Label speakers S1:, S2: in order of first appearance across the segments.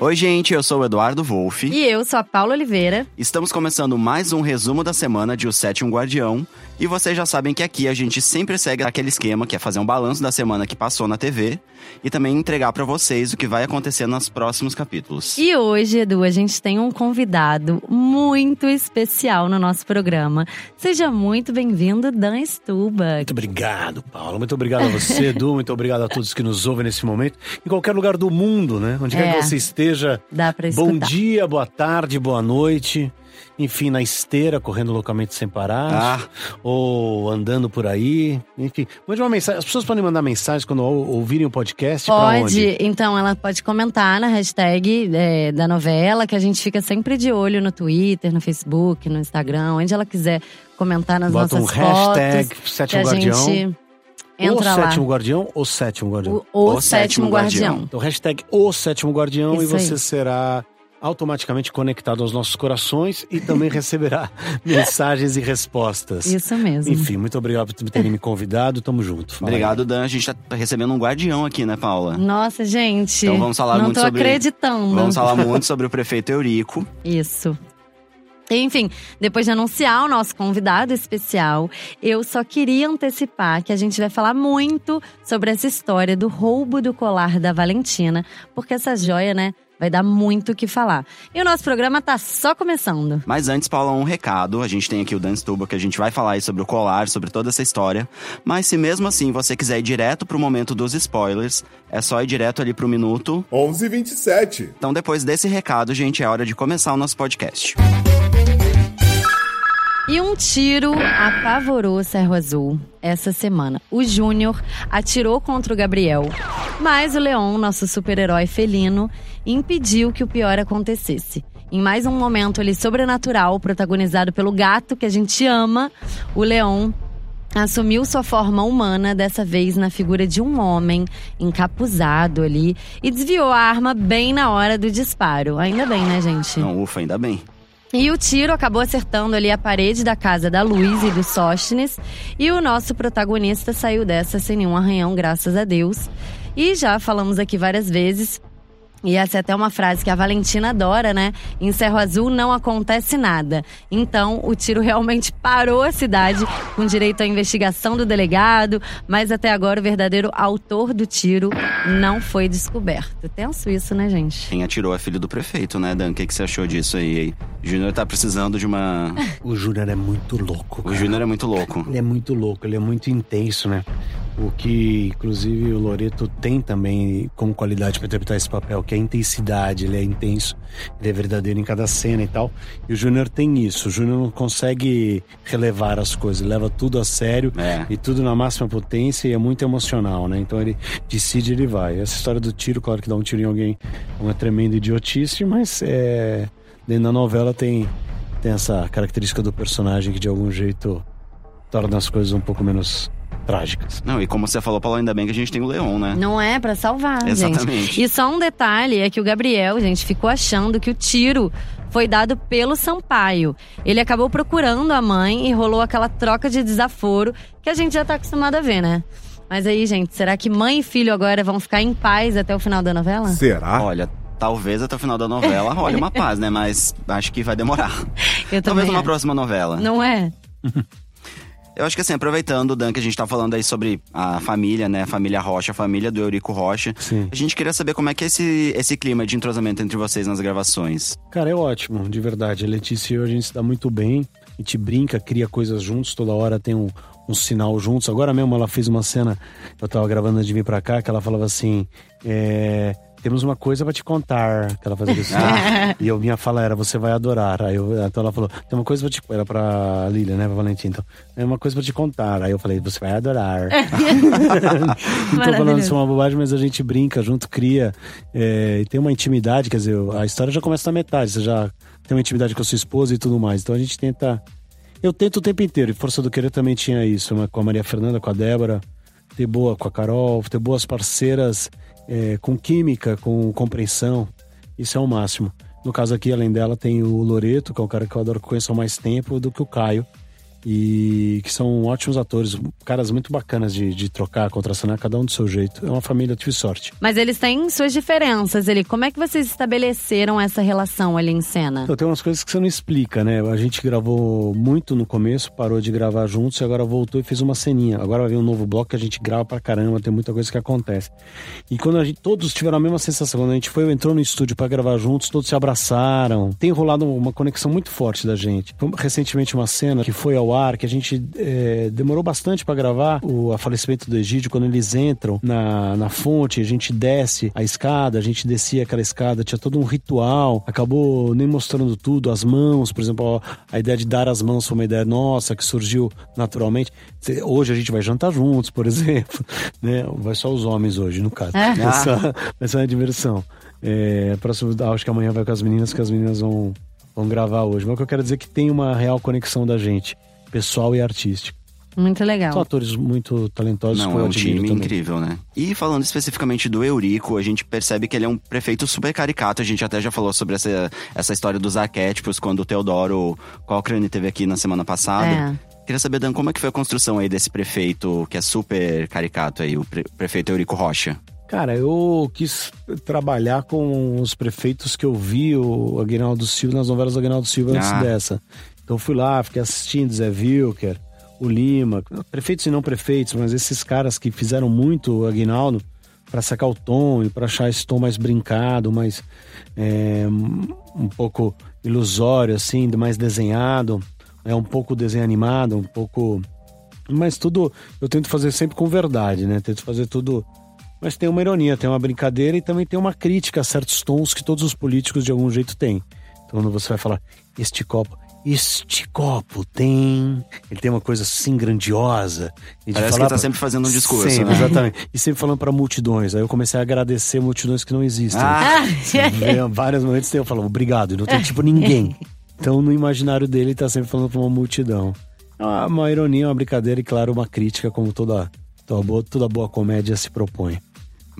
S1: Oi, gente, eu sou o Eduardo Wolff.
S2: E eu sou a Paula Oliveira.
S1: Estamos começando mais um resumo da semana de O Sétimo Guardião. E vocês já sabem que aqui a gente sempre segue aquele esquema que é fazer um balanço da semana que passou na TV e também entregar para vocês o que vai acontecer nos próximos capítulos.
S2: E hoje, Edu, a gente tem um convidado muito especial no nosso programa. Seja muito bem-vindo, Dan Stuba.
S3: Muito obrigado, Paulo. Muito obrigado a você, Edu. Muito obrigado a todos que nos ouvem nesse momento. Em qualquer lugar do mundo, né? Onde
S2: É.
S3: quer que você esteja.
S2: Dá pra
S3: Bom dia, boa tarde, boa noite. Enfim, na esteira, correndo loucamente sem parar.
S1: Ah.
S3: Ou andando por aí. Enfim, mande uma mensagem. As pessoas podem mandar mensagem quando ou- ouvirem o podcast. pra
S2: Pode,
S3: onde?
S2: então ela pode comentar na hashtag é, da novela, que a gente fica sempre de olho no Twitter, no Facebook, no Instagram, onde ela quiser comentar nas
S3: Bota um
S2: nossas
S3: hashtag
S2: fotos.
S3: Sétimo
S2: a
S3: Guardião.
S2: gente
S3: o
S2: entra lá.
S3: Sétimo Guardião ou Sétimo Guardião?
S2: O, o
S1: O
S2: sétimo,
S1: Sétimo
S2: guardião.
S1: Guardião.
S3: Então, hashtag o sétimo guardião
S2: Isso
S3: e você
S2: aí.
S3: será automaticamente conectado aos nossos corações e também receberá mensagens e respostas.
S2: Isso mesmo.
S3: Enfim, muito obrigado por terem me convidado. Tamo junto. Fala aí.
S1: Obrigado, Dan. A gente tá recebendo um guardião aqui, né, Paula?
S2: Nossa, gente.
S1: Então vamos falar
S2: não
S1: muito
S2: tô
S1: sobre-
S2: acreditando.
S1: Vamos falar muito sobre o prefeito Eurico.
S2: Isso. Enfim, depois de anunciar o nosso convidado especial, eu só queria antecipar que a gente vai falar muito sobre essa história do roubo do colar da Valentina, porque essa joia, né, vai dar muito o que falar. E o nosso programa tá só começando.
S1: Mas antes, Paula, um recado. A gente tem aqui o Dan Stuba, que a gente vai falar aí sobre o colar, sobre toda essa história. Mas se mesmo assim você quiser ir direto pro momento dos spoilers, é só ir direto ali pro minuto.
S4: 11 h 27
S1: Então, depois desse recado, gente, é hora de começar o nosso podcast.
S2: E um tiro apavorou Cerro Azul essa semana. O Júnior atirou contra o Gabriel, mas o Leon, nosso super-herói felino, impediu que o pior acontecesse. Em mais um momento ali sobrenatural, protagonizado pelo gato que a gente ama, o Leon assumiu sua forma humana, dessa vez na figura de um homem encapuzado ali, e desviou a arma bem na hora do disparo. Ainda bem, né, gente?
S1: Não, ufa, ainda bem.
S2: E o tiro acabou acertando ali a parede da casa da Luiz e do Sóstenes. E o nosso protagonista saiu dessa sem nenhum arranhão, graças a Deus. E já falamos aqui várias vezes. E essa é até uma frase que a Valentina adora, né? Em Cerro Azul não acontece nada. Então, o tiro realmente parou a cidade, com direito à investigação do delegado, mas até agora o verdadeiro autor do tiro não foi descoberto. Tenso isso, né, gente?
S1: Quem atirou é filho do prefeito, né, Dan? O que, que você achou disso aí? O Júnior tá precisando de uma.
S3: O Júnior é muito louco.
S1: O
S3: cara.
S1: Júnior é muito louco.
S3: Ele é muito louco, ele é muito intenso, né? O que, inclusive, o Loreto tem também como qualidade para interpretar esse papel, que é a intensidade, ele é intenso, ele é verdadeiro em cada cena e tal. E o Júnior tem isso, o Júnior não consegue relevar as coisas, ele leva tudo a sério
S1: É.
S3: e tudo na máxima potência e é muito emocional, né? Então ele decide, ele vai. Essa história do tiro, claro que dá um tiro em alguém é uma tremenda idiotice, mas é, dentro da novela tem, tem essa característica do personagem que de algum jeito torna as coisas um pouco menos trágicas.
S1: Não, e como você falou, Paulo, ainda bem que a gente tem o Leon, né?
S2: Não é pra salvar,
S1: Exatamente.
S2: gente. E só um detalhe é que o Gabriel, gente, ficou achando que o tiro foi dado pelo Sampaio. Ele acabou procurando a mãe e rolou aquela troca de desaforo que a gente já tá acostumado a ver, né? Mas aí, gente, será que mãe e filho agora vão ficar em paz até o final da novela?
S4: Será?
S1: Olha, talvez até o final da novela role uma paz, né? Mas acho que vai demorar.
S2: Eu
S1: Talvez numa
S2: acho.
S1: próxima novela.
S2: Não é?
S1: Eu acho que assim, aproveitando, Dan, que a gente tá falando aí sobre a família, né? A família Rocha, a família do Eurico Rocha.
S3: Sim.
S1: A gente queria saber como é que é esse, esse clima de entrosamento entre vocês nas gravações.
S3: Cara, é ótimo, de verdade. A Letícia e eu, a gente se dá muito bem. A gente brinca, cria coisas juntos, toda hora tem um, um sinal juntos. Agora mesmo ela fez uma cena, eu tava gravando antes de vir pra cá, que ela falava assim: é, temos uma coisa pra te contar. Que ela fazia isso. E eu, minha fala era, você vai adorar. Aí eu, então ela falou, tem uma coisa pra te. Era pra Lília, né? Pra Valentim. Então, é uma coisa pra te contar. Aí eu falei, você vai adorar. Não tô falando isso é uma bobagem, mas a gente brinca junto, cria. é, e tem uma intimidade, quer dizer, a história já começa na metade. Você já tem uma intimidade com a sua esposa e tudo mais. Então a gente tenta. Eu tento o tempo inteiro. E Força do Querer também tinha isso, né? com a Maria Fernanda, com a Débora. Ter boa com a Carol, ter boas parceiras é, com química, com compreensão. Isso é o máximo. No caso aqui, além dela, tem o Loreto, que é um cara que eu adoro que conheço há mais tempo do que o Caio. E que são ótimos atores, caras muito bacanas de, de trocar, contracionar, cada um do seu jeito. É uma família, eu tive sorte.
S2: Mas eles têm suas diferenças ali. Como é que vocês estabeleceram essa relação ali em cena?
S3: Então, tem umas coisas que você não explica, né? A gente gravou muito no começo, parou de gravar juntos e agora voltou e fez uma ceninha. Agora vai vir um novo bloco que a gente grava pra caramba, tem muita coisa que acontece. E quando a gente, todos tiveram a mesma sensação, quando a gente foi, entrou no estúdio para gravar juntos, todos se abraçaram. Tem rolado uma conexão muito forte da gente. Recentemente uma cena que foi ao ar, que a gente é, demorou bastante para gravar, o falecimento do Egídio, quando eles entram na, na fonte, a gente desce a escada, a gente descia aquela escada, tinha todo um ritual, acabou nem mostrando tudo, as mãos, por exemplo, a ideia de dar as mãos foi uma ideia nossa, que surgiu naturalmente. Hoje a gente vai jantar juntos, por exemplo, né? Vai só os homens hoje, no caso. É. Essa, essa é a diversão. É, próximo, acho que amanhã vai com as meninas, que as meninas vão, vão gravar hoje. Mas o que eu quero dizer é que tem uma real conexão da gente, pessoal e artística.
S2: Muito legal.
S3: São atores muito talentosos.
S1: Não, é um time também. incrível, né? E falando especificamente do Eurico, a gente percebe que ele é um prefeito super caricato. A gente até já falou sobre essa, essa história dos arquétipos quando o Teodoro Cochrane teve aqui na semana passada. É. Queria saber, Dan, como é que foi a construção aí desse prefeito que é super caricato aí, o prefeito Eurico Rocha?
S3: Cara, eu quis trabalhar com os prefeitos que eu vi o Aguinaldo Silva nas novelas do Aguinaldo Silva antes ah. dessa. Então fui lá, fiquei assistindo Zé Wilker, o Lima, prefeitos e não prefeitos, mas esses caras que fizeram muito o Aguinaldo para sacar o tom e para achar esse tom mais brincado, mais é, um pouco ilusório, assim, mais desenhado, é um pouco desenho animado, um pouco. Mas tudo eu tento fazer sempre com verdade, né? Tento fazer tudo mas tem uma ironia, tem uma brincadeira e também tem uma crítica a certos tons que todos os políticos de algum jeito têm. Então quando você vai falar, este copo, este copo tem. Ele tem uma coisa assim grandiosa.
S1: E Parece que ele tá sempre fazendo um discurso. Sempre,
S3: né? exatamente. E sempre falando para multidões. Aí eu comecei a agradecer multidões que não existem. Ah. Vários momentos eu falo, obrigado, e não tem tipo ninguém. Então no imaginário dele ele tá sempre falando para uma multidão. É uma, uma ironia, uma brincadeira e, claro, uma crítica, como toda, toda, boa, toda boa comédia se propõe.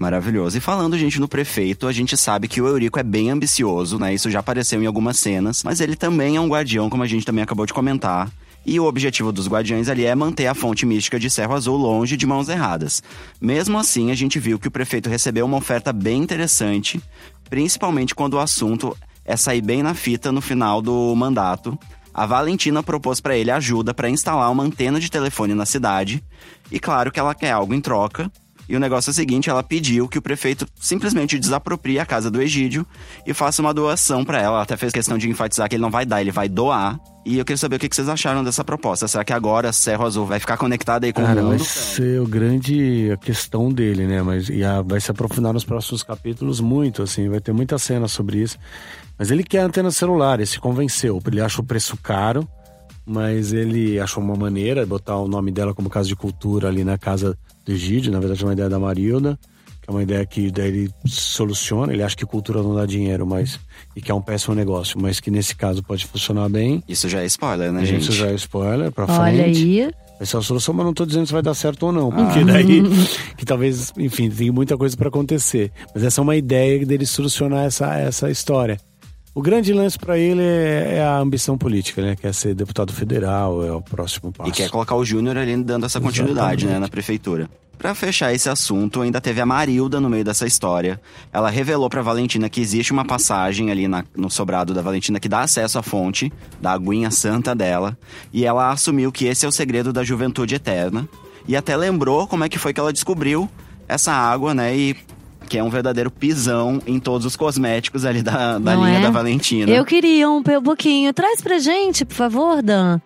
S1: Maravilhoso. E falando, gente, no prefeito, a gente sabe que o Eurico é bem ambicioso, né? Isso já apareceu em algumas cenas, mas ele também é um guardião, como a gente também acabou de comentar. E o objetivo dos guardiões ali é manter a fonte mística de Cerro Azul longe de mãos erradas. Mesmo assim, a gente viu que o prefeito recebeu uma oferta bem interessante, principalmente quando o assunto é sair bem na fita no final do mandato. A Valentina propôs para ele ajuda para instalar uma antena de telefone na cidade, e claro que ela quer algo em troca, e o negócio é o seguinte: ela pediu que o prefeito simplesmente desaproprie a casa do Egídio e faça uma doação para ela. Ela até fez questão de enfatizar que ele não vai dar, ele vai doar. E eu queria saber o que vocês acharam dessa proposta. Será que agora Cerro Azul vai ficar conectado aí com Cara, o mundo?
S3: Vai ser o grande a questão dele, né? Mas e a, vai se aprofundar nos próximos capítulos muito, assim. Vai ter muita cena sobre isso. Mas ele quer antena celular, ele se convenceu. Ele acha o preço caro, mas ele achou uma maneira de botar o nome dela como casa de cultura ali na casa do Egídio, na verdade é uma ideia da Marilda, que é uma ideia que daí ele soluciona, ele acha que cultura não dá dinheiro, mas e que é um péssimo negócio, mas que nesse caso pode funcionar bem.
S1: Isso já é spoiler, né, gente?
S3: Isso já é spoiler pra
S2: Olha
S3: frente.
S2: aí.
S3: Essa é a solução, mas não tô dizendo se vai dar certo ou não, porque ah. daí que talvez, enfim, tem muita coisa para acontecer. Mas essa é uma ideia dele solucionar essa, essa história. O grande lance para ele é, é, a ambição política, né? Quer ser deputado federal, é o próximo passo.
S1: E quer colocar o Júnior ali dando essa continuidade, Exatamente. né, na prefeitura. Para fechar esse assunto, ainda teve a Marilda no meio dessa história. Ela revelou para Valentina que existe uma passagem ali na, no sobrado da Valentina que dá acesso à fonte, da aguinha santa dela, e ela assumiu que esse é o segredo da juventude eterna. E até lembrou como é que foi que ela descobriu essa água, né? E que é um verdadeiro pisão em todos os cosméticos ali da, da linha é? da Valentina.
S2: Eu queria um pouquinho. Traz pra gente, por favor, Dan.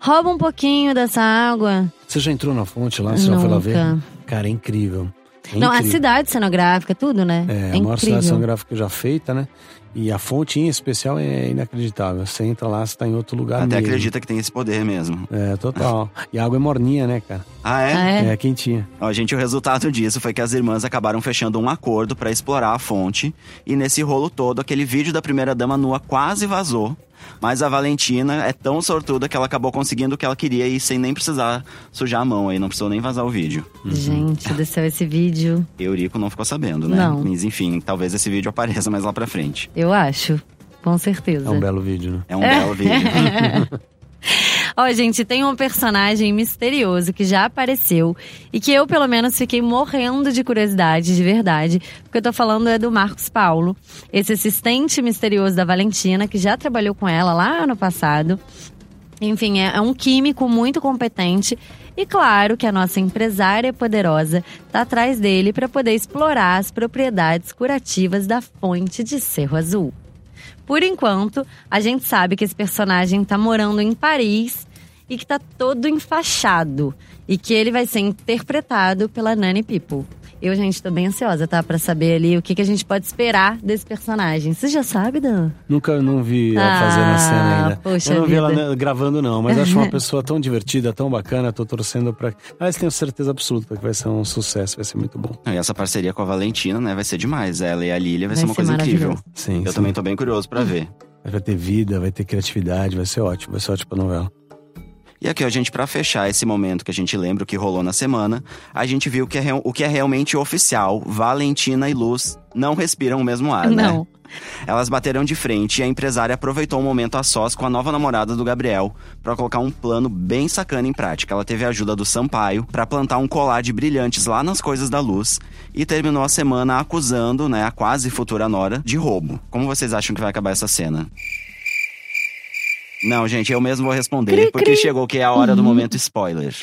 S2: Rouba um pouquinho dessa água.
S3: Você já entrou na fonte lá? Você Nunca. já foi lá ver? Cara, é incrível.
S2: É Não, incrível. a cidade cenográfica, tudo, né?
S3: É, é a maior cidade cenográfica já feita, né? E a fonte em especial é inacreditável. Você entra lá, você tá em outro lugar
S1: Até
S3: mesmo.
S1: acredita que tem esse poder mesmo.
S3: É, total. e a água é morninha, né, cara?
S1: Ah, é?
S2: Ah, é?
S3: é quentinha.
S1: Ó, gente, o resultado disso foi que as irmãs acabaram fechando um acordo para explorar a fonte. E nesse rolo todo, aquele vídeo da primeira dama nua quase vazou. Mas a Valentina é tão sortuda que ela acabou conseguindo o que ela queria e sem nem precisar sujar a mão aí, não precisou nem vazar o vídeo.
S2: Uhum. Gente do céu, esse vídeo.
S1: Eurico não ficou sabendo, né?
S2: Não.
S1: Mas enfim, talvez esse vídeo apareça mais lá pra frente.
S2: Eu acho, com certeza.
S3: É um belo vídeo, né?
S1: É um belo vídeo.
S2: Ó, gente, tem um personagem misterioso que já apareceu e que eu, pelo menos, fiquei morrendo de curiosidade, de verdade. Porque eu tô falando é do Marcos Paulo, esse assistente misterioso da Valentina, que já trabalhou com ela lá no passado. Enfim, é, é um químico muito competente. E claro que a nossa empresária poderosa está atrás dele para poder explorar as propriedades curativas da fonte de Cerro Azul. Por enquanto, a gente sabe que esse personagem está morando em Paris e que está todo enfaixado e que ele vai ser interpretado pela Nani People. Eu, gente, tô bem ansiosa, tá? Pra saber ali o que, que a gente pode esperar desse personagem. Você já sabe, Dan?
S3: Nunca não vi ela
S2: Ah,
S3: fazendo a cena ainda.
S2: poxa
S3: Eu não vi ela
S2: vida.
S3: gravando, não, mas acho uma pessoa tão divertida, tão bacana. Tô torcendo pra. Mas tenho certeza absoluta que vai ser um sucesso, vai ser muito bom.
S1: E essa parceria com a Valentina, né, vai ser demais. Ela e a Lilia vai,
S2: Vai
S1: ser uma
S2: ser
S1: coisa incrível.
S3: Sim.
S1: Eu
S3: sim.
S1: também tô bem curioso pra ver.
S3: Vai ter vida, vai ter criatividade, vai ser ótimo, vai ser ótimo pra novela.
S1: E aqui, ó, gente, pra fechar esse momento que a gente lembra o que rolou na semana, a gente viu que é o que é realmente oficial. Valentina e Luz não respiram o mesmo ar, né?
S2: Não.
S1: Elas bateram de frente e a empresária aproveitou o momento a sós com a nova namorada do Gabriel pra colocar um plano bem sacana em prática. Ela teve a ajuda do Sampaio pra plantar um colar de brilhantes lá nas coisas da luz e terminou a semana acusando, né, a quase futura nora de roubo. Como vocês acham que vai acabar essa cena? Não, gente, eu mesmo vou responder,
S2: Cri,
S1: porque
S2: cri.
S1: chegou que é a hora do momento spoiler.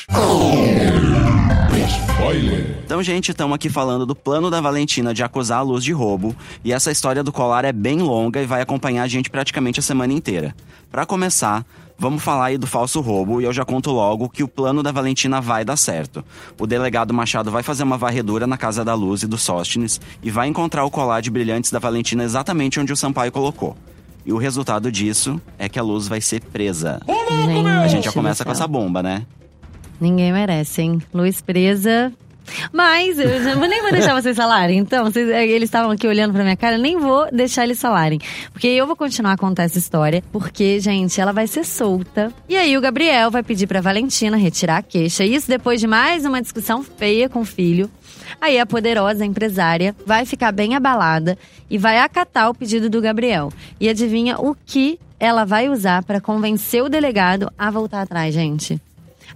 S1: Então, gente, estamos aqui falando do plano da Valentina de acusar a Luz de roubo. E essa história do colar é bem longa e vai acompanhar a gente praticamente a semana inteira. Pra começar, vamos falar aí do falso roubo e eu já conto logo que o plano da Valentina vai dar certo. O delegado Machado vai fazer uma varredura na casa da Luz e do Sóstenes e vai encontrar o colar de brilhantes da Valentina exatamente onde o Sampaio colocou. E o resultado disso é que a Luz vai ser presa.
S2: Gente,
S1: A gente já começa com essa bomba, né?
S2: Ninguém merece, hein? Luz presa. Mas eu nem vou deixar vocês falarem. Então, vocês- eles estavam aqui olhando pra minha cara, nem vou deixar eles falarem. Porque eu vou continuar a contar essa história. Porque, gente, ela vai ser solta. E aí o Gabriel vai pedir pra Valentina retirar a queixa. Isso depois de mais uma discussão feia com o filho. Aí a poderosa empresária vai ficar bem abalada e vai acatar o pedido do Gabriel. E adivinha o que ela vai usar pra convencer o delegado a voltar atrás, gente?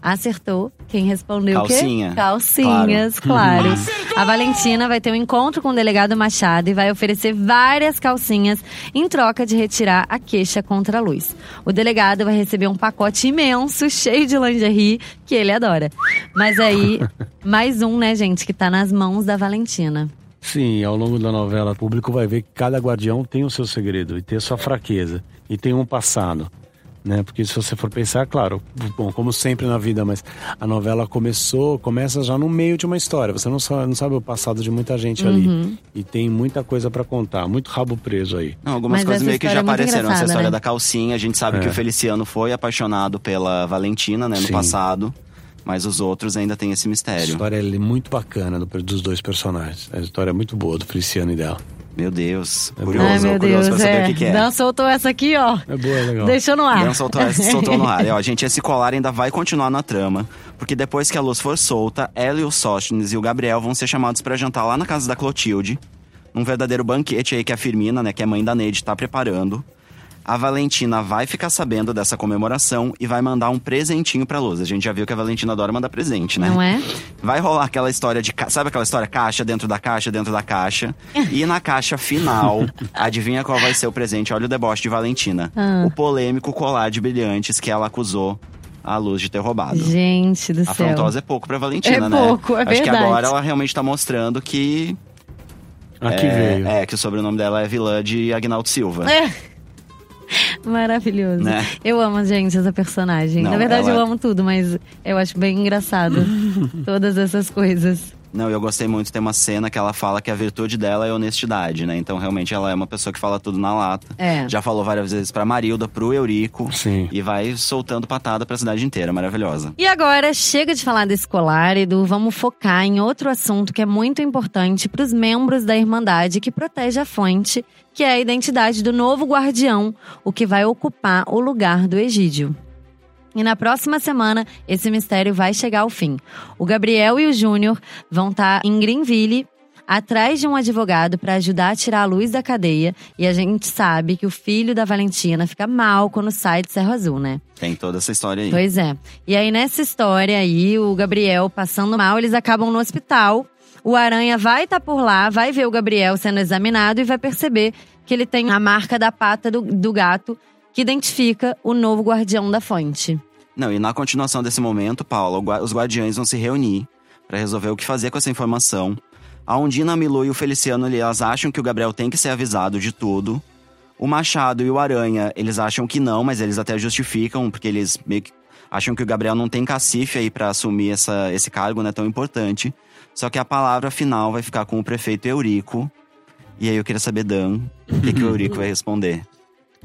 S2: Acertou. Quem respondeu
S1: Calcinha.
S2: o quê? Calcinhas, claro. A Valentina vai ter um encontro com o delegado Machado e vai oferecer várias calcinhas em troca de retirar a queixa contra a luz. O delegado vai receber um pacote imenso, cheio de lingerie, que ele adora. Mas aí, mais um, né, gente, que tá nas mãos da Valentina.
S3: Sim, ao longo da novela, o público vai ver que cada guardião tem o seu segredo e tem a sua fraqueza e tem um passado. Né? Porque se você for pensar, claro, bom, como sempre na vida, mas a novela começou, começa já no meio de uma história. Você não sabe, não sabe o passado de muita gente
S2: Uhum.
S3: ali. E tem muita coisa pra contar, muito rabo preso aí.
S1: Não, algumas
S2: Mas
S1: coisas meio que já
S2: é
S1: apareceram. Essa história
S2: né?
S1: da calcinha, a gente sabe
S3: É.
S1: que o Feliciano foi apaixonado pela Valentina, né, no
S3: Sim.
S1: passado. Mas os outros ainda têm esse
S3: A
S1: mistério.
S3: história é muito bacana do- dos dois personagens. A história é muito boa do Feliciano e dela.
S1: Meu Deus.
S3: É
S1: Curioso,
S2: Ai, meu
S1: curioso
S2: Deus,
S1: pra saber
S2: é.
S1: o que, que é.
S2: Dan soltou essa aqui, ó.
S3: É boa, é legal.
S2: Deixou no ar.
S1: Dan soltou, essa- soltou no ar. E, ó, gente, esse colar ainda vai continuar na trama, porque depois que a luz for solta, ela e o Sóstenes e o Gabriel vão ser chamados pra jantar lá na casa da Clotilde, num verdadeiro banquete aí que a Firmina, né, que é mãe da Neide, tá preparando. A Valentina vai ficar sabendo dessa comemoração e vai mandar um presentinho pra Luz. A gente já viu que a Valentina adora mandar presente, né?
S2: Não é?
S1: Vai rolar aquela história de. ca- Sabe aquela história caixa dentro da caixa, dentro da caixa? E na caixa final, adivinha qual vai ser o presente? Olha o deboche de Valentina.
S2: Ah.
S1: O polêmico colar de brilhantes que ela acusou a luz de ter roubado.
S2: Gente do céu.
S1: Afrontosa é pouco pra Valentina,
S2: É
S1: né?
S2: pouco, é
S1: Acho que
S2: verdade.
S1: agora ela realmente tá mostrando que.
S3: Aqui
S1: é,
S3: veio.
S1: É, que o sobrenome dela é vilã de Agnaldo Silva.
S2: É. Maravilhoso.
S1: Né?
S2: Eu amo, gente, essa personagem.
S1: Não,
S2: Na verdade,
S1: ela-
S2: eu amo tudo, mas eu acho bem engraçado todas essas coisas.
S1: Não, eu gostei muito. Tem uma cena que ela fala que a virtude dela é honestidade, né? Então, realmente, ela é uma pessoa que fala tudo na lata.
S2: É.
S1: Já falou várias vezes pra Marilda, pro Eurico.
S3: Sim.
S1: E vai soltando patada pra cidade inteira. Maravilhosa.
S2: E agora, chega de falar desse colar e do vamos focar em outro assunto que é muito importante para os membros da Irmandade que protege a fonte, que é a identidade do novo guardião, o que vai ocupar o lugar do Egídio. E na próxima semana, esse mistério vai chegar ao fim. O Gabriel e o Júnior vão estar em Greenville atrás de um advogado para ajudar a tirar a luz da cadeia. E a gente sabe que o filho da Valentina fica mal quando sai de Cerro Azul, né?
S1: Tem toda essa história aí.
S2: Pois é. E aí, nessa história aí, o Gabriel passando mal, eles acabam no hospital. O Aranha vai estar tá por lá, vai ver o Gabriel sendo examinado e vai perceber que ele tem a marca da pata do, do gato que identifica o novo guardião da fonte.
S1: Não, e na continuação desse momento, Paulo, os guardiães vão se reunir para resolver o que fazer com essa informação. A Undina, a Milu e o Feliciano, elas acham que o Gabriel tem que ser avisado de tudo. O Machado e o Aranha, eles acham que não, mas eles até justificam, porque eles meio que acham que o Gabriel não tem cacife aí para assumir essa, esse cargo, né, tão importante. Só que a palavra final vai ficar com o prefeito Eurico. E aí eu queria saber, Dan, o que, que o Eurico vai responder?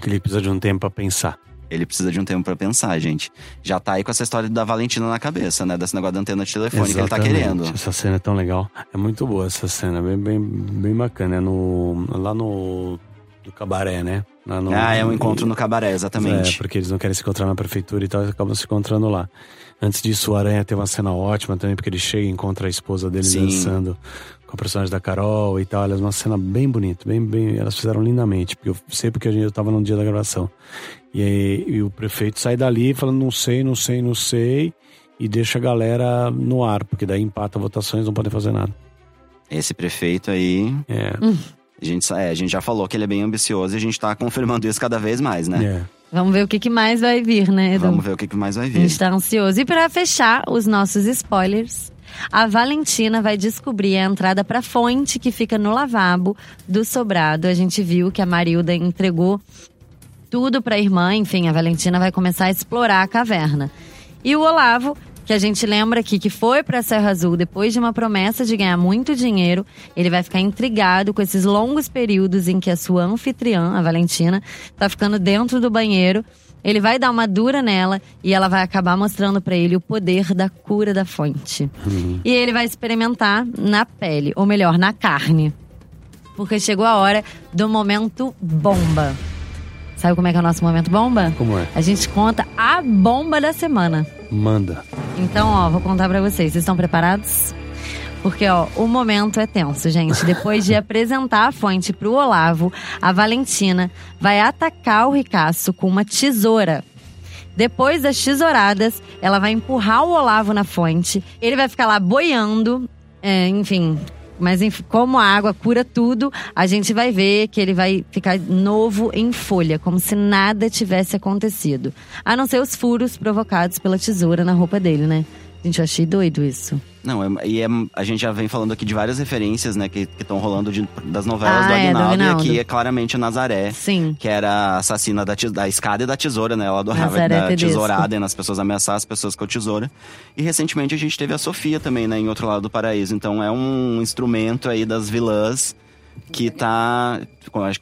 S3: Ele precisa de um tempo para pensar.
S1: Ele precisa de um tempo para pensar, gente. Já tá aí com essa história da Valentina na cabeça, né? Desse negócio da antena de telefone Exatamente. que ele tá querendo.
S3: Essa cena é tão legal. É muito boa essa cena, bem, bem, bem bacana. É no, lá no do cabaré, né?
S1: No, ah, é um encontro no cabaré, exatamente.
S3: É, porque eles não querem se encontrar na prefeitura e tal, eles acabam se encontrando lá. Antes disso, o Aranha tem uma cena ótima também, porque ele chega e encontra a esposa dele Sim. dançando com a personagem da Carol e tal. É uma cena bem bonita, bem, bem. Elas fizeram lindamente, porque eu sei porque gente estava no dia da gravação. E, aí, e o prefeito sai dali falando não sei, não sei, não sei, e deixa a galera no ar, porque daí empata votações, não podem fazer nada.
S1: Esse prefeito aí.
S3: É. Hum.
S1: A gente, é, a gente já falou que ele é bem ambicioso e a gente tá confirmando isso cada vez mais, né?
S3: É.
S2: Vamos ver o que, que mais vai vir, né, Edu?
S1: Vamos ver o que, que mais vai vir.
S2: A gente tá ansioso. E para fechar os nossos spoilers, a Valentina vai descobrir a entrada para a fonte que fica no lavabo do sobrado. A gente viu que a Marilda entregou tudo para a irmã, enfim, a Valentina vai começar a explorar a caverna. E o Olavo que a gente lembra aqui que foi para Serra Azul depois de uma promessa de ganhar muito dinheiro, ele vai ficar intrigado com esses longos períodos em que a sua anfitriã, a Valentina, tá ficando dentro do banheiro. Ele vai dar uma dura nela e ela vai acabar mostrando para ele o poder da cura da fonte. Uhum. E ele vai experimentar na pele, ou melhor, na carne. Porque chegou a hora do momento bomba. Sabe como é que é o nosso momento bomba?
S3: Como é?
S2: A gente conta a bomba da semana.
S3: Manda.
S2: Então, ó, vou contar para vocês. Vocês estão preparados? Porque, ó, o momento é tenso, gente. Depois de apresentar a fonte pro Olavo, a Valentina vai atacar o Ricasso com uma tesoura. Depois das tesouradas, ela vai empurrar o Olavo na fonte. Ele vai ficar lá boiando, é, enfim, mas como a água cura tudo, a gente vai ver que ele vai ficar novo em folha, como se nada tivesse acontecido. A não ser os furos provocados pela tesoura na roupa dele, né? Gente, eu achei doido isso.
S1: Não, é, e é, a gente já vem falando aqui de várias referências, né, que estão rolando de, das novelas ah, do, Aguinaldo, é, do Aguinaldo. E aqui é claramente a Nazaré.
S2: Sim.
S1: Que era a assassina da, da escada e da tesoura, né? Ela adorava Nazaré da tesourada nas pessoas, ameaçar as pessoas com a tesoura. E recentemente a gente teve a Sofia também, né, em Outro Lado do Paraíso. Então é um instrumento aí das vilãs que tá.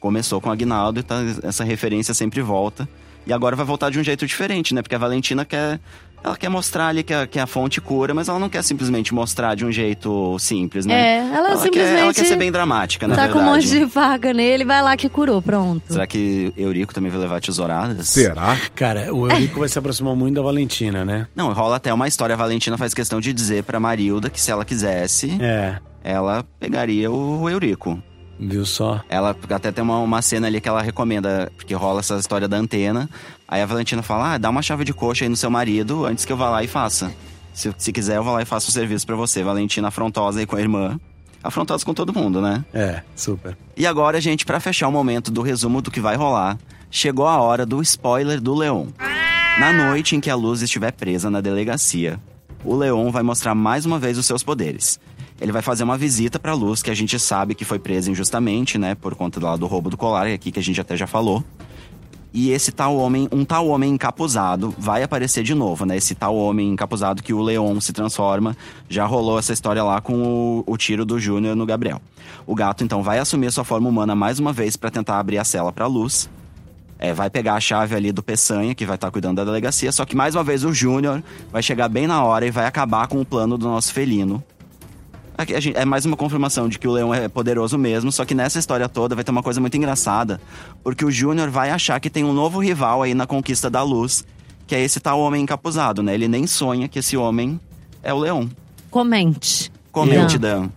S1: Começou com o Aguinaldo e tá, essa referência sempre volta. E agora vai voltar de um jeito diferente, né? Porque a Valentina quer ela quer mostrar ali que a, que a fonte cura, mas ela não quer simplesmente mostrar de um jeito simples, né?
S2: É, ela, ela simplesmente.
S1: Quer, ela quer ser bem dramática, na
S2: tá
S1: verdade.
S2: Tá com um monte de faca nele, vai lá que curou, pronto.
S1: Será que Eurico também vai levar tesouradas?
S3: Será? Cara, o Eurico vai se aproximar muito da Valentina, né?
S1: Não, rola até uma história. A Valentina faz questão de dizer pra Marilda que se ela quisesse,
S3: é.
S1: ela pegaria o Eurico.
S3: Viu só?
S1: Ela até tem uma, uma cena ali que ela recomenda, porque rola essa história da antena. Aí a Valentina fala: ah, dá uma chave de coxa aí no seu marido antes que eu vá lá e faça. Se, se quiser, eu vou lá e faço o serviço para você. Valentina afrontosa aí com a irmã. Afrontosa com todo mundo, né?
S3: É, super.
S1: E agora, gente, para fechar o momento do resumo do que vai rolar, chegou a hora do spoiler do Leon. Na noite em que a Luz estiver presa na delegacia, o Leon vai mostrar mais uma vez os seus poderes ele vai fazer uma visita para Luz, que a gente sabe que foi presa injustamente, né, por conta do roubo do colar, aqui que a gente até já falou. E esse tal homem, um tal homem encapuzado, vai aparecer de novo, né? Esse tal homem encapuzado que o Leon se transforma. Já rolou essa história lá com o, o tiro do Júnior no Gabriel. O gato, então, vai assumir sua forma humana mais uma vez para tentar abrir a cela pra luz. É, vai pegar a chave ali do Peçanha, que vai estar tá cuidando da delegacia. Só que mais uma vez o Júnior vai chegar bem na hora e vai acabar com o plano do nosso felino Gente, é mais uma confirmação de que o leão é poderoso mesmo, só que nessa história toda vai ter uma coisa muito engraçada, porque o Júnior vai achar que tem um novo rival aí na conquista da luz, que é esse tal homem encapuzado, né? Ele nem sonha que esse homem é o leão.
S2: Comente.
S1: Comente, Dan.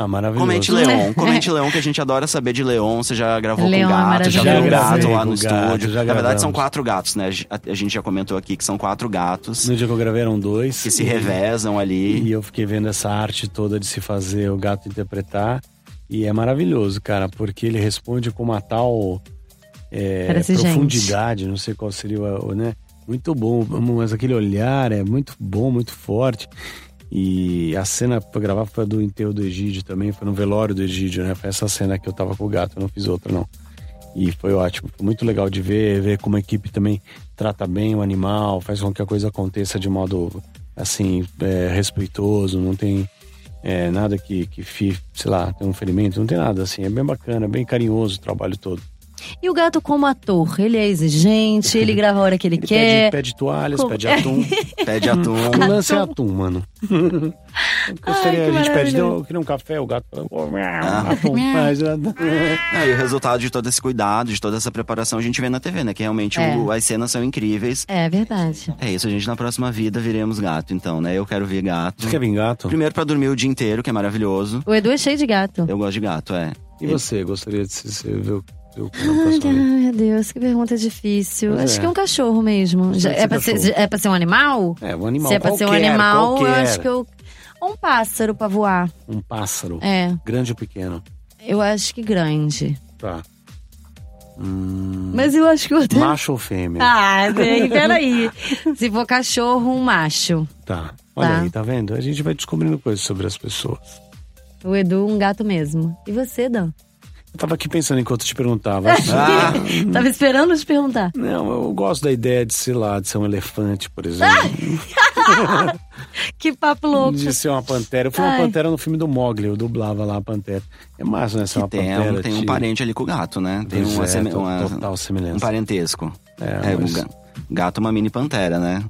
S3: Ah, maravilhoso.
S1: Comente Leon, comente Leon, que a gente adora saber de Leon. Você já gravou
S2: Leon é
S1: com gato, já
S2: maravilhoso.
S1: viu
S3: Já
S1: o gato lá no
S3: gato,
S1: estúdio.
S3: já
S1: Na verdade, são quatro gatos, né? A, gente já comentou aqui que são quatro gatos
S3: No dia que eu gravei eram dois.
S1: que se revezam ali.
S3: E eu fiquei vendo essa arte toda de se fazer o gato interpretar. E é maravilhoso, cara, porque ele responde com uma tal é,
S2: Parece gente.
S3: profundidade, não sei qual seria o, né? Muito bom, mas aquele olhar é muito bom, muito forte. E a cena pra gravar foi do enterro do Egídio também, foi no velório do Egídio, né? Foi essa cena que eu tava com o gato, eu não fiz outra, não. E foi ótimo, foi muito legal de ver, ver como a equipe também trata bem o animal, faz com que a coisa aconteça de modo, assim, é, respeitoso, não tem é, nada que, que, sei lá, tem um ferimento, não tem nada, assim, é bem bacana, bem carinhoso o trabalho todo.
S2: E o gato como ator, ele é exigente, ele grava a hora que ele,
S3: Ele
S2: quer.
S3: pede, pede toalhas,
S2: Como-
S3: pede atum.
S1: Pede atum.
S3: O lance é atum, mano. Gostaria,
S2: Ai,
S3: a gente pede, eu queria um café, o gato fala, "Oh, miau,
S1: Ah.
S3: atum, mas, atum."
S1: Ah, e o resultado de todo esse cuidado, de toda essa preparação, a gente vê na TV, né? Que realmente
S2: É.
S1: o- as cenas são incríveis.
S2: É verdade.
S1: É isso, a gente na próxima vida viremos gato, então, né? Eu quero ver gato.
S3: Você quer vir gato?
S1: Primeiro pra dormir o dia inteiro, que é maravilhoso.
S2: O Edu é cheio de gato.
S1: Eu gosto de gato, é.
S3: E você, gostaria de se, se
S2: Ai,
S3: tá vida?
S2: meu Deus, que pergunta difícil.
S3: Pois
S2: Acho
S3: é.
S2: que é um cachorro mesmo. Já-
S3: ser
S2: é, pra ser, é pra ser um animal?
S3: É, um animal
S2: Se é pra ser um
S3: qualquer,
S2: animal, eu
S3: qualquer.
S2: acho que eu. Um pássaro pra voar.
S3: Um pássaro,
S2: É,
S3: grande ou pequeno?
S2: eu acho que grande.
S3: Tá. Hum,
S2: Mas eu acho que o outro.
S3: macho ou fêmea?
S2: Ah, bem, peraí. Se for cachorro, um macho.
S3: Tá. Olha
S2: Tá.
S3: aí, tá vendo? A gente vai descobrindo coisas sobre as pessoas.
S2: O Edu, um gato mesmo. E você, Dan?
S3: Eu tava aqui pensando enquanto eu te perguntava.
S1: Ah,
S2: Tava esperando te perguntar.
S3: Não, eu gosto da ideia de, sei lá, de ser um elefante, por exemplo.
S2: Que papo louco.
S3: de ser uma pantera. Eu fui uma
S2: Ai.
S3: pantera no filme do Mogli, eu dublava lá a pantera. É massa, né? Ser uma
S1: tem,
S3: pantera.
S1: um, tem um
S3: te-
S1: parente ali com o gato, né? Tem uma,
S3: é,
S1: seme- uma-
S3: total semelhança.
S1: um parentesco.
S3: É,
S1: É,
S3: mas,
S1: o ga- gato é uma mini pantera, né?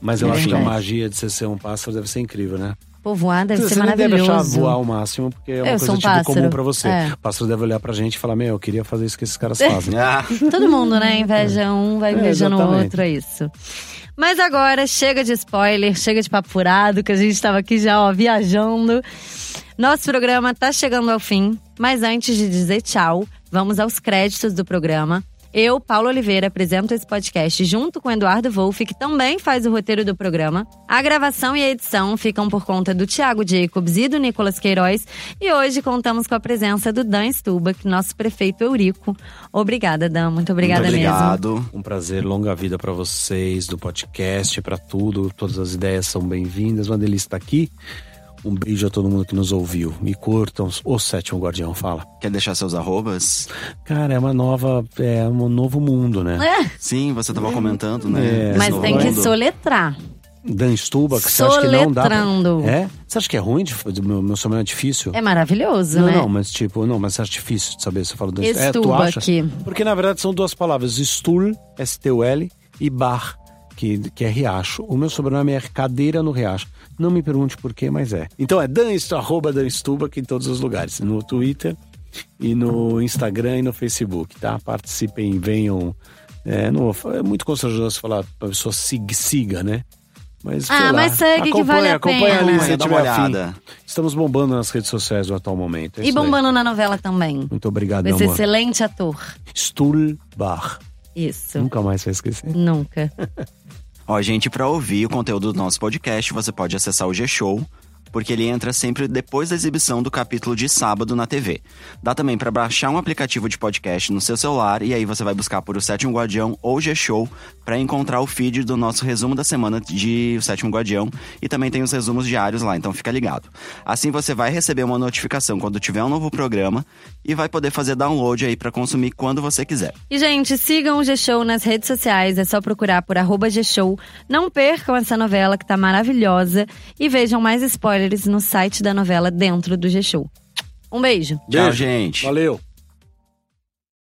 S3: mas eu
S2: É
S3: acho que a magia de você ser um pássaro deve ser incrível, né?
S2: Voar deve
S3: você
S2: ser
S3: nem deve achar
S2: maravilhoso.
S3: voar ao máximo, porque é uma
S2: Eu
S3: coisa
S2: sou um
S3: tipo
S2: pássaro.
S3: comum pra você.
S2: É.
S3: O pássaro deve olhar pra gente e falar, meu, eu queria fazer isso que esses caras fazem.
S1: Ah,
S2: Todo mundo, né? Inveja um, vai
S3: É,
S2: invejando o outro, é isso. Mas agora, chega de spoiler, chega de papo furado, que a gente tava aqui já, ó, viajando. Nosso programa tá chegando ao fim, mas antes de dizer tchau, vamos aos créditos do programa. Eu, Paulo Oliveira, apresento esse podcast junto com Eduardo Wolff, que também faz o roteiro do programa. A gravação e a edição ficam por conta do Thiago Jacobs e do Nicolas Queiroz. E hoje contamos com a presença do Dan Stubach, nosso prefeito Eurico. Obrigada, Dan. Muito obrigada
S1: muito
S2: mesmo.
S1: obrigado.
S3: Um prazer, longa vida pra vocês, do podcast, pra tudo. Todas as ideias são bem-vindas. Uma delícia estar aqui. Um beijo a todo mundo que nos ouviu. Me curtam. O Sétimo Guardião, fala.
S1: Quer deixar seus arrobas?
S3: Cara, é uma nova. É um novo mundo, né?
S1: Sim, você tava comentando, né?
S3: É,
S2: Mas tem que
S1: mundo.
S2: soletrar.
S3: Dan Stuba, que você acha que não dá. Pra... É? Você acha que é ruim? De... Meu, meu sobrenome é difícil?
S2: É maravilhoso,
S3: não,
S2: né?
S3: não, mas tipo, não, mas você acha difícil de saber? Você fala Dan É, tu acha?
S2: aqui.
S3: Porque na verdade são duas palavras: Stul, S-T-U-L, e Bar, que, que é riacho. O meu sobrenome é cadeira no riacho. Não me pergunte por quê, mas é. Então é Dan, arroba Dan Stubach em todos os lugares. No Twitter e no Instagram e no Facebook, tá? Participem, venham. É, não, é muito constrangedor você falar pra pessoa siga, siga né? Mas,
S2: Ah,
S3: lá,
S2: mas segue que vale a
S3: acompanha
S2: pena.
S3: ali se
S1: Acompanha, dá uma
S3: tiver afim.
S1: olhada.
S3: Estamos bombando nas redes sociais no atual momento. é
S2: E bombando na novela também.
S3: Muito obrigado,
S2: Esse
S3: meu amor.
S2: excelente ator.
S3: Stulbar.
S2: Isso.
S3: Nunca mais vai esquecer.
S2: Nunca.
S1: Ó, gente, pra ouvir o conteúdo do nosso podcast, você pode acessar o G-Show, porque ele entra sempre depois da exibição do capítulo de sábado na TV. Dá também pra baixar um aplicativo de podcast no seu celular e aí você vai buscar por O Sétimo Guardião ou G-Show pra encontrar o feed do nosso resumo da semana de O Sétimo Guardião e também tem os resumos diários lá, então fica ligado. Assim você vai receber uma notificação quando tiver um novo programa e vai poder fazer download aí pra consumir quando você quiser.
S2: E, gente, sigam o G-Show nas redes sociais. É só procurar por arroba G-Show. Não percam essa novela que tá maravilhosa. E vejam mais spoilers no site da novela dentro do G-Show. Um beijo.
S1: Tchau, gente.
S3: Valeu.